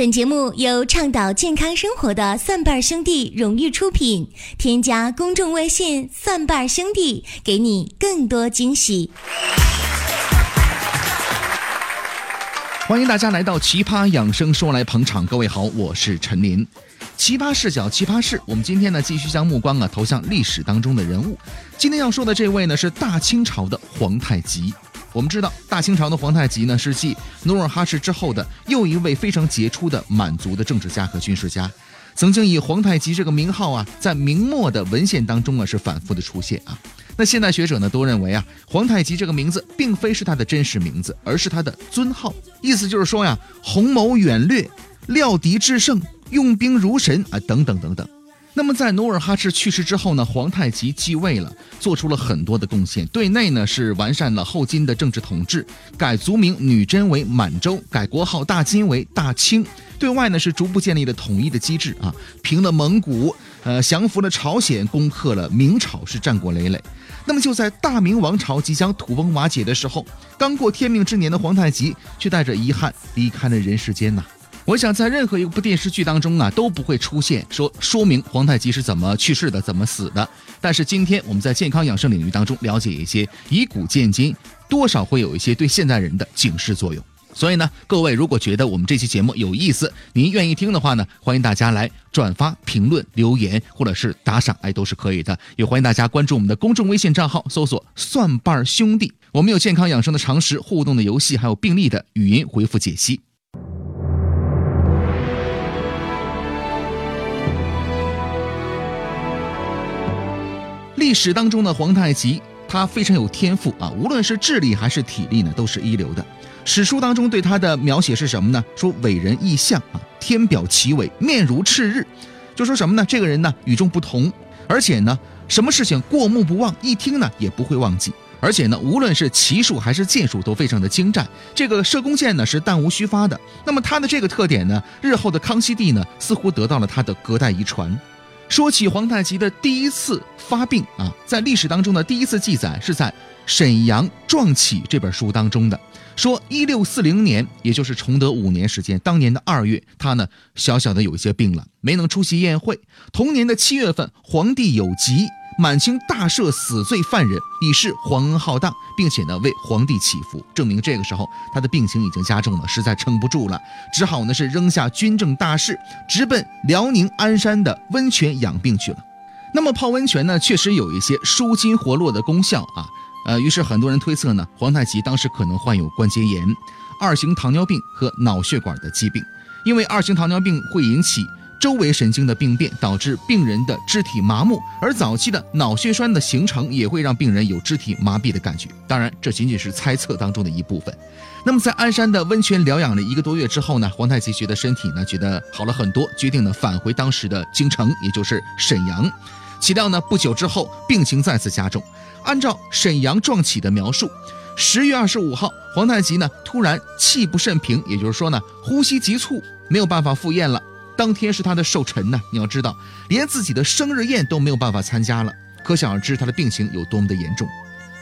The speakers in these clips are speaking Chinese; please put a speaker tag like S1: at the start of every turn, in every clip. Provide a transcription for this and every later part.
S1: 本节目由倡导健康生活的蒜瓣兄弟荣誉出品。添加公众微信“蒜瓣兄弟”，给你更多惊喜。
S2: 欢迎大家来到《奇葩养生说》来捧场。各位好，我是陈林。奇葩视角，奇葩事。我们今天呢，继续将目光啊投向历史当中的人物。今天要说的这位呢，是大清朝的皇太极。我们知道，大清朝的皇太极呢，是继努尔哈赤之后的又一位非常杰出的满族的政治家和军事家。曾经以皇太极这个名号啊，在明末的文献当中啊，是反复的出现啊。那现代学者呢，都认为啊，皇太极这个名字并非是他的真实名字，而是他的尊号。意思就是说呀，宏谋远略，料敌制胜，用兵如神啊，等等等等。那么在努尔哈赤去世之后呢，皇太极继位了，做出了很多的贡献。对内呢是完善了后金的政治统治，改族名女真为满洲，改国号大金为大清。对外呢是逐步建立了统一的机制啊，平了蒙古，呃，降服了朝鲜，攻克了明朝，是战果累累。那么就在大明王朝即将土崩瓦解的时候，刚过天命之年的皇太极却带着遗憾离开了人世间呐。我想在任何一部电视剧当中啊，都不会出现说说明皇太极是怎么去世的、怎么死的。但是今天我们在健康养生领域当中了解一些以古鉴今，多少会有一些对现代人的警示作用。所以呢，各位如果觉得我们这期节目有意思，您愿意听的话呢，欢迎大家来转发、评论、留言或者是打赏，哎，都是可以的。也欢迎大家关注我们的公众微信账号，搜索“蒜瓣兄弟”，我们有健康养生的常识、互动的游戏，还有病例的语音回复解析。历史当中的皇太极，他非常有天赋啊，无论是智力还是体力呢，都是一流的。史书当中对他的描写是什么呢？说伟人异象啊，天表奇伟，面如赤日，就说什么呢？这个人呢与众不同，而且呢，什么事情过目不忘，一听呢也不会忘记，而且呢，无论是骑术还是剑术都非常的精湛。这个射弓箭呢是弹无虚发的。那么他的这个特点呢，日后的康熙帝呢似乎得到了他的隔代遗传。说起皇太极的第一次发病啊，在历史当中的第一次记载是在《沈阳壮起》这本书当中的。说一六四零年，也就是崇德五年时间，当年的二月，他呢小小的有一些病了，没能出席宴会。同年的七月份，皇帝有疾。满清大赦死罪犯人，以示皇恩浩荡，并且呢为皇帝祈福，证明这个时候他的病情已经加重了，实在撑不住了，只好呢是扔下军政大事，直奔辽宁鞍山的温泉养病去了。那么泡温泉呢，确实有一些舒筋活络的功效啊，呃，于是很多人推测呢，皇太极当时可能患有关节炎、二型糖尿病和脑血管的疾病，因为二型糖尿病会引起。周围神经的病变导致病人的肢体麻木，而早期的脑血栓的形成也会让病人有肢体麻痹的感觉。当然，这仅仅是猜测当中的一部分。那么，在鞍山的温泉疗养了一个多月之后呢，皇太极觉得身体呢觉得好了很多，决定呢返回当时的京城，也就是沈阳。岂料呢，不久之后病情再次加重。按照沈阳壮起的描述，十月二十五号，皇太极呢突然气不甚平，也就是说呢呼吸急促，没有办法赴宴了。当天是他的寿辰呢，你要知道，连自己的生日宴都没有办法参加了，可想而知他的病情有多么的严重。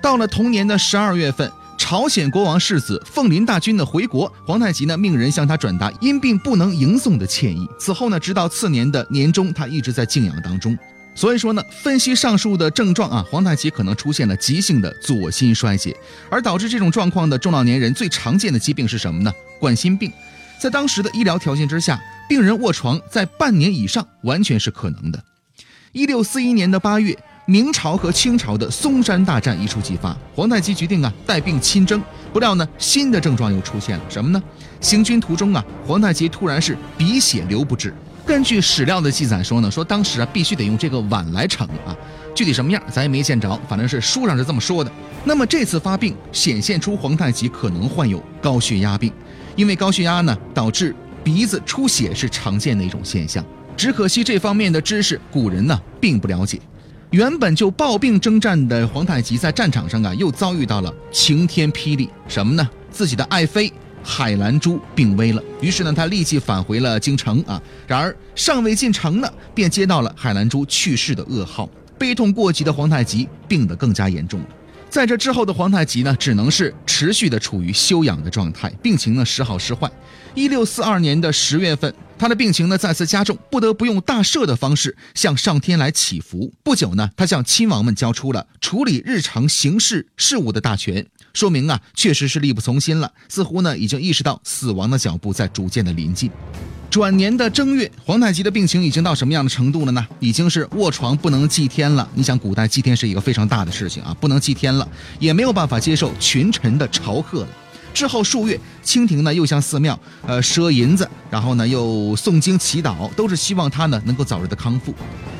S2: 到了同年的十二月份，朝鲜国王世子凤林大军的回国，皇太极呢命人向他转达因病不能迎送的歉意。此后呢，直到次年的年中，他一直在静养当中。所以说呢，分析上述的症状啊，皇太极可能出现了急性的左心衰竭，而导致这种状况的中老年人最常见的疾病是什么呢？冠心病。在当时的医疗条件之下，病人卧床在半年以上完全是可能的。一六四一年的八月，明朝和清朝的松山大战一触即发，皇太极决定啊带病亲征。不料呢，新的症状又出现了，什么呢？行军途中啊，皇太极突然是鼻血流不止。根据史料的记载说呢，说当时啊必须得用这个碗来盛啊，具体什么样咱也没见着，反正是书上是这么说的。那么这次发病显现出皇太极可能患有高血压病。因为高血压呢，导致鼻子出血是常见的一种现象。只可惜这方面的知识古人呢并不了解。原本就抱病征战的皇太极在战场上啊，又遭遇到了晴天霹雳。什么呢？自己的爱妃海兰珠病危了。于是呢，他立即返回了京城啊。然而尚未进城呢，便接到了海兰珠去世的噩耗。悲痛过极的皇太极病得更加严重了。在这之后的皇太极呢，只能是持续的处于休养的状态，病情呢时好时坏。一六四二年的十月份，他的病情呢再次加重，不得不用大赦的方式向上天来祈福。不久呢，他向亲王们交出了处理日常行事事务的大权，说明啊，确实是力不从心了，似乎呢已经意识到死亡的脚步在逐渐的临近。转年的正月，皇太极的病情已经到什么样的程度了呢？已经是卧床不能祭天了。你想，古代祭天是一个非常大的事情啊，不能祭天了，也没有办法接受群臣的朝贺了。之后数月，清廷呢又向寺庙呃赊银子，然后呢又诵经祈祷，都是希望他呢能够早日的康复。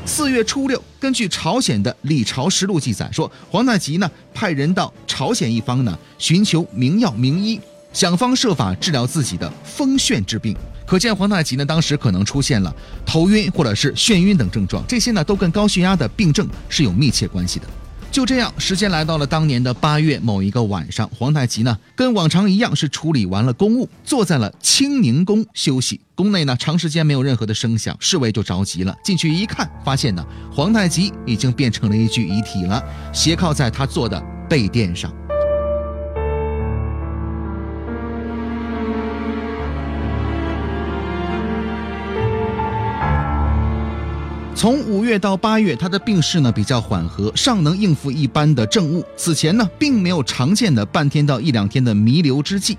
S2: 四月初六，根据朝鲜的《李朝实录》记载说，皇太极呢派人到朝鲜一方呢寻求名药名医，想方设法治疗自己的风眩之病。可见皇太极呢，当时可能出现了头晕或者是眩晕等症状，这些呢都跟高血压的病症是有密切关系的。就这样，时间来到了当年的八月某一个晚上，皇太极呢跟往常一样是处理完了公务，坐在了清宁宫休息。宫内呢长时间没有任何的声响，侍卫就着急了，进去一看，发现呢皇太极已经变成了一具遗体了，斜靠在他坐的被垫上。从五月到八月，他的病势呢比较缓和，尚能应付一般的政务。此前呢，并没有常见的半天到一两天的弥留之际，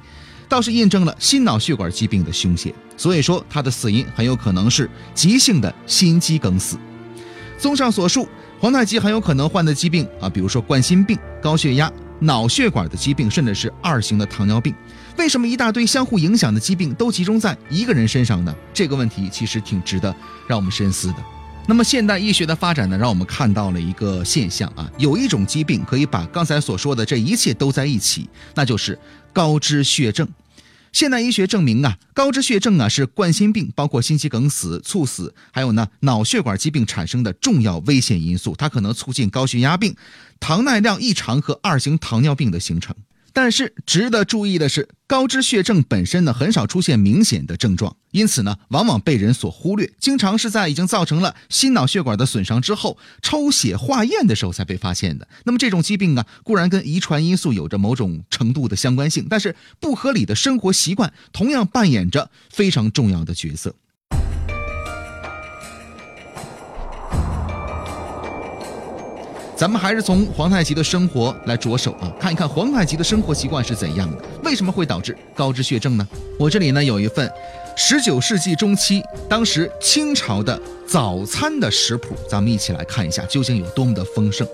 S2: 倒是印证了心脑血管疾病的凶险。所以说，他的死因很有可能是急性的心肌梗死。综上所述，皇太极很有可能患的疾病啊，比如说冠心病、高血压、脑血管的疾病，甚至是二型的糖尿病。为什么一大堆相互影响的疾病都集中在一个人身上呢？这个问题其实挺值得让我们深思的。那么现代医学的发展呢，让我们看到了一个现象啊，有一种疾病可以把刚才所说的这一切都在一起，那就是高脂血症。现代医学证明啊，高脂血症啊是冠心病、包括心肌梗死、猝死，还有呢脑血管疾病产生的重要危险因素，它可能促进高血压病、糖耐量异常和二型糖尿病的形成。但是值得注意的是，高脂血症本身呢很少出现明显的症状，因此呢往往被人所忽略，经常是在已经造成了心脑血管的损伤之后，抽血化验的时候才被发现的。那么这种疾病啊，固然跟遗传因素有着某种程度的相关性，但是不合理的生活习惯同样扮演着非常重要的角色。咱们还是从皇太极的生活来着手啊，看一看皇太极的生活习惯是怎样的，为什么会导致高脂血症呢？我这里呢有一份十九世纪中期当时清朝的早餐的食谱，咱们一起来看一下究竟有多么的丰盛。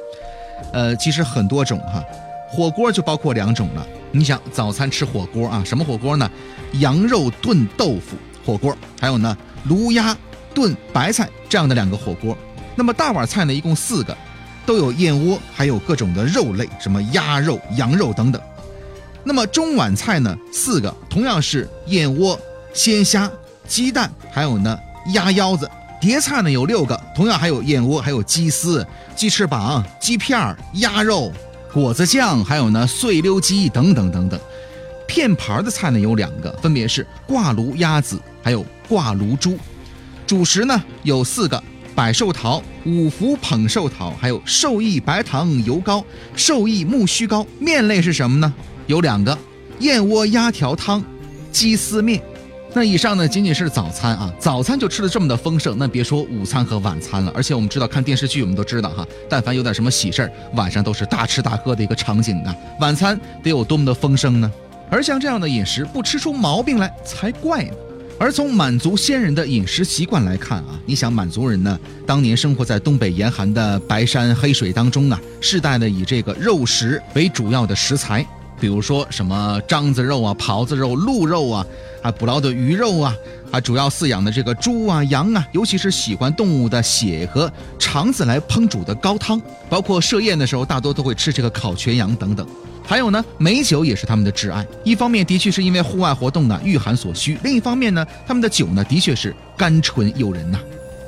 S2: 呃，其实很多种哈，火锅就包括两种了。你想早餐吃火锅啊，什么火锅呢？羊肉炖豆腐火锅，还有呢卤鸭炖白菜这样的两个火锅。那么大碗菜呢，一共四个。都有燕窝，还有各种的肉类，什么鸭肉、羊肉等等。那么中晚菜呢，四个，同样是燕窝、鲜虾、鸡蛋，还有呢鸭腰子。碟菜呢有六个，同样还有燕窝，还有鸡丝、鸡翅膀、鸡片、鸭肉、果子酱，还有呢碎溜鸡等等等等。片盘的菜呢有两个，分别是挂炉鸭子，还有挂炉猪。主食呢有四个。百寿桃、五福捧寿桃，还有寿益白糖油糕、寿益木须糕。面类是什么呢？有两个：燕窝鸭条汤、鸡丝面。那以上呢，仅仅是早餐啊，早餐就吃的这么的丰盛，那别说午餐和晚餐了。而且我们知道，看电视剧我们都知道哈，但凡有点什么喜事儿，晚上都是大吃大喝的一个场景啊。晚餐得有多么的丰盛呢？而像这样的饮食，不吃出毛病来才怪呢。而从满族先人的饮食习惯来看啊，你想满族人呢，当年生活在东北严寒的白山黑水当中啊，世代呢以这个肉食为主要的食材，比如说什么獐子肉啊、狍子肉、鹿肉啊，啊捕捞的鱼肉啊，啊主要饲养的这个猪啊、羊啊，尤其是喜欢动物的血和肠子来烹煮的高汤，包括设宴的时候，大多都会吃这个烤全羊等等。还有呢，美酒也是他们的挚爱。一方面的确是因为户外活动呢御寒所需，另一方面呢，他们的酒呢的确是甘醇诱人呐。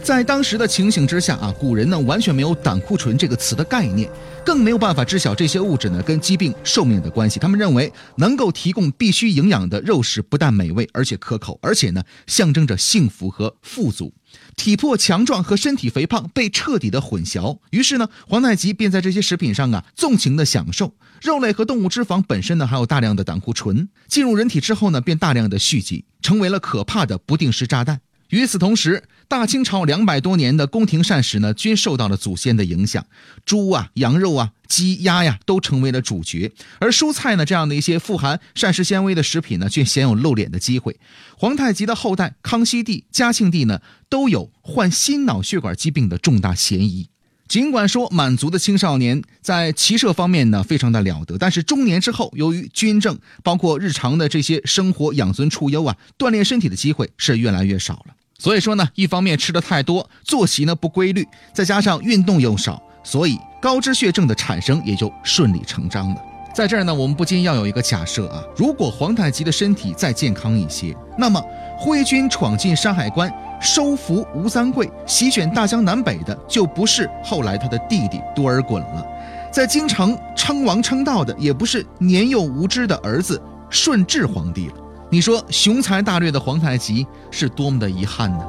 S2: 在当时的情形之下啊，古人呢完全没有胆固醇这个词的概念，更没有办法知晓这些物质呢跟疾病寿命的关系。他们认为能够提供必需营养的肉食不但美味，而且可口，而且呢象征着幸福和富足。体魄强壮和身体肥胖被彻底的混淆，于是呢，皇太极便在这些食品上啊纵情的享受。肉类和动物脂肪本身呢，还有大量的胆固醇，进入人体之后呢，便大量的蓄积，成为了可怕的不定时炸弹。与此同时，大清朝两百多年的宫廷膳食呢，均受到了祖先的影响，猪啊、羊肉啊、鸡鸭呀，都成为了主角。而蔬菜呢，这样的一些富含膳食纤维的食品呢，却鲜有露脸的机会。皇太极的后代康熙帝、嘉庆帝呢，都有患心脑血管疾病的重大嫌疑。尽管说满族的青少年在骑射方面呢非常的了得，但是中年之后，由于军政，包括日常的这些生活养尊处优啊，锻炼身体的机会是越来越少了。所以说呢，一方面吃的太多，作息呢不规律，再加上运动又少，所以高脂血症的产生也就顺理成章了。在这儿呢，我们不禁要有一个假设啊，如果皇太极的身体再健康一些，那么挥军闯进山海关，收服吴三桂，席卷大江南北的，就不是后来他的弟弟多尔衮了，在京城称王称道的，也不是年幼无知的儿子顺治皇帝了。你说雄才大略的皇太极是多么的遗憾呢？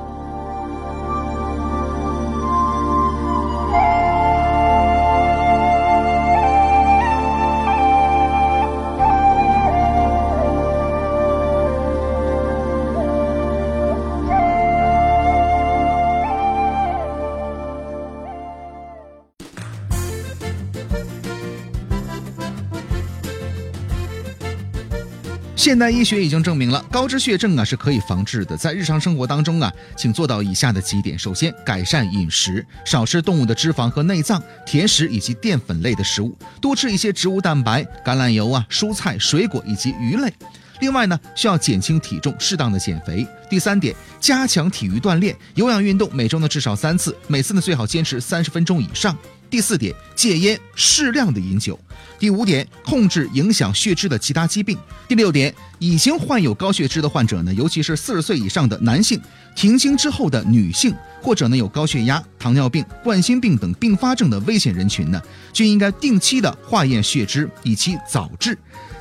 S2: 现代医学已经证明了高脂血症啊是可以防治的。在日常生活当中啊，请做到以下的几点：首先，改善饮食，少吃动物的脂肪和内脏、甜食以及淀粉类的食物，多吃一些植物蛋白、橄榄油啊、蔬菜、水果以及鱼类。另外呢，需要减轻体重，适当的减肥。第三点，加强体育锻炼，有氧运动，每周呢至少三次，每次呢最好坚持三十分钟以上。第四点，戒烟，适量的饮酒。第五点，控制影响血脂的其他疾病。第六点，已经患有高血脂的患者呢，尤其是四十岁以上的男性，停经之后的女性，或者呢有高血压、糖尿病、冠心病等并发症的危险人群呢，均应该定期的化验血脂，以期早治。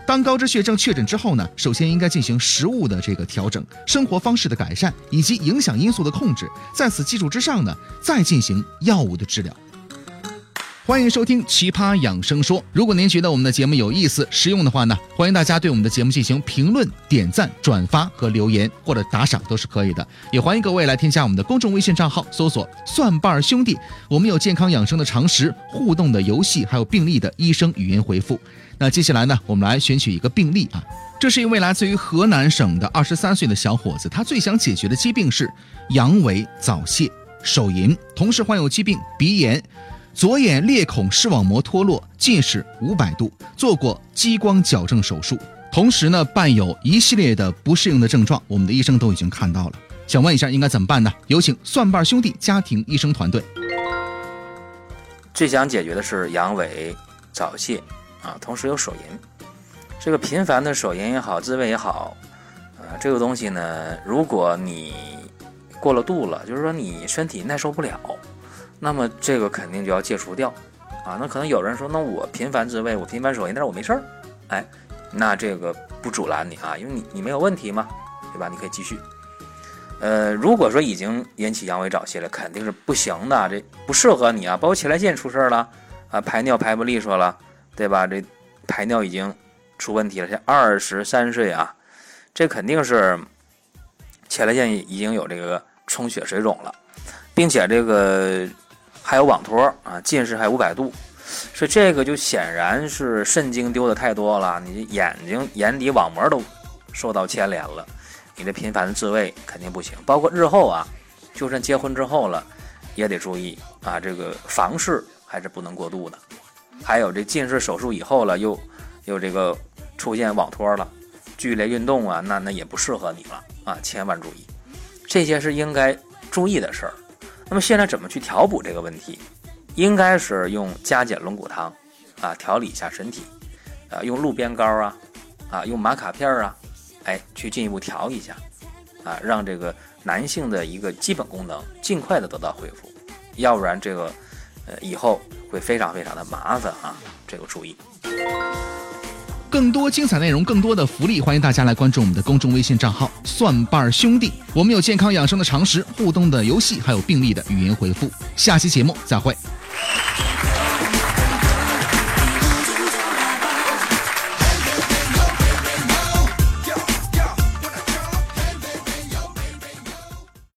S2: 当高脂血症确诊之后呢，首先应该进行食物的这个调整、生活方式的改善以及影响因素的控制，在此基础之上呢，再进行药物的治疗。欢迎收听《奇葩养生说》。如果您觉得我们的节目有意思、实用的话呢，欢迎大家对我们的节目进行评论、点赞、转发和留言，或者打赏都是可以的。也欢迎各位来添加我们的公众微信账号，搜索“蒜瓣兄弟”，我们有健康养生的常识、互动的游戏，还有病例的医生语音回复。那接下来呢，我们来选取一个病例啊，这是一位来自于河南省的二十三岁的小伙子，他最想解决的疾病是阳痿、早泄、手淫，同时患有疾病鼻炎。左眼裂孔视网膜脱落，近视五百度，做过激光矫正手术，同时呢伴有一系列的不适应的症状，我们的医生都已经看到了。想问一下应该怎么办呢？有请蒜瓣兄弟家庭医生团队。
S3: 最想解决的是阳痿、早泄啊，同时有手淫。这个频繁的手淫也好，自慰也好，啊，这个东西呢，如果你过了度了，就是说你身体耐受不了。那么这个肯定就要戒除掉，啊，那可能有人说，那我频繁自慰，我频繁手淫，但是我没事儿，哎，那这个不阻拦你啊，因为你你没有问题嘛，对吧？你可以继续。呃，如果说已经引起阳痿早泄了，肯定是不行的，这不适合你啊，包括前列腺出事儿了，啊，排尿排不利索了，对吧？这排尿已经出问题了，像二十三岁啊，这肯定是前列腺已经有这个充血水肿了，并且这个。还有网托啊，近视还五百度，所以这个就显然是肾精丢的太多了，你眼睛眼底网膜都受到牵连了，你这频繁的自慰肯定不行。包括日后啊，就算结婚之后了，也得注意啊，这个房事还是不能过度的。还有这近视手术以后了，又又这个出现网托了，剧烈运动啊，那那也不适合你了啊，千万注意，这些是应该注意的事儿。那么现在怎么去调补这个问题？应该是用加减龙骨汤，啊，调理一下身体，啊，用鹿鞭膏啊，啊，用玛卡片啊，哎，去进一步调一下，啊，让这个男性的一个基本功能尽快的得到恢复，要不然这个呃以后会非常非常的麻烦啊，这个注意。
S2: 更多精彩内容，更多的福利，欢迎大家来关注我们的公众微信账号“蒜瓣兄弟”。我们有健康养生的常识、互动的游戏，还有病例的语音回复。下期节目再会。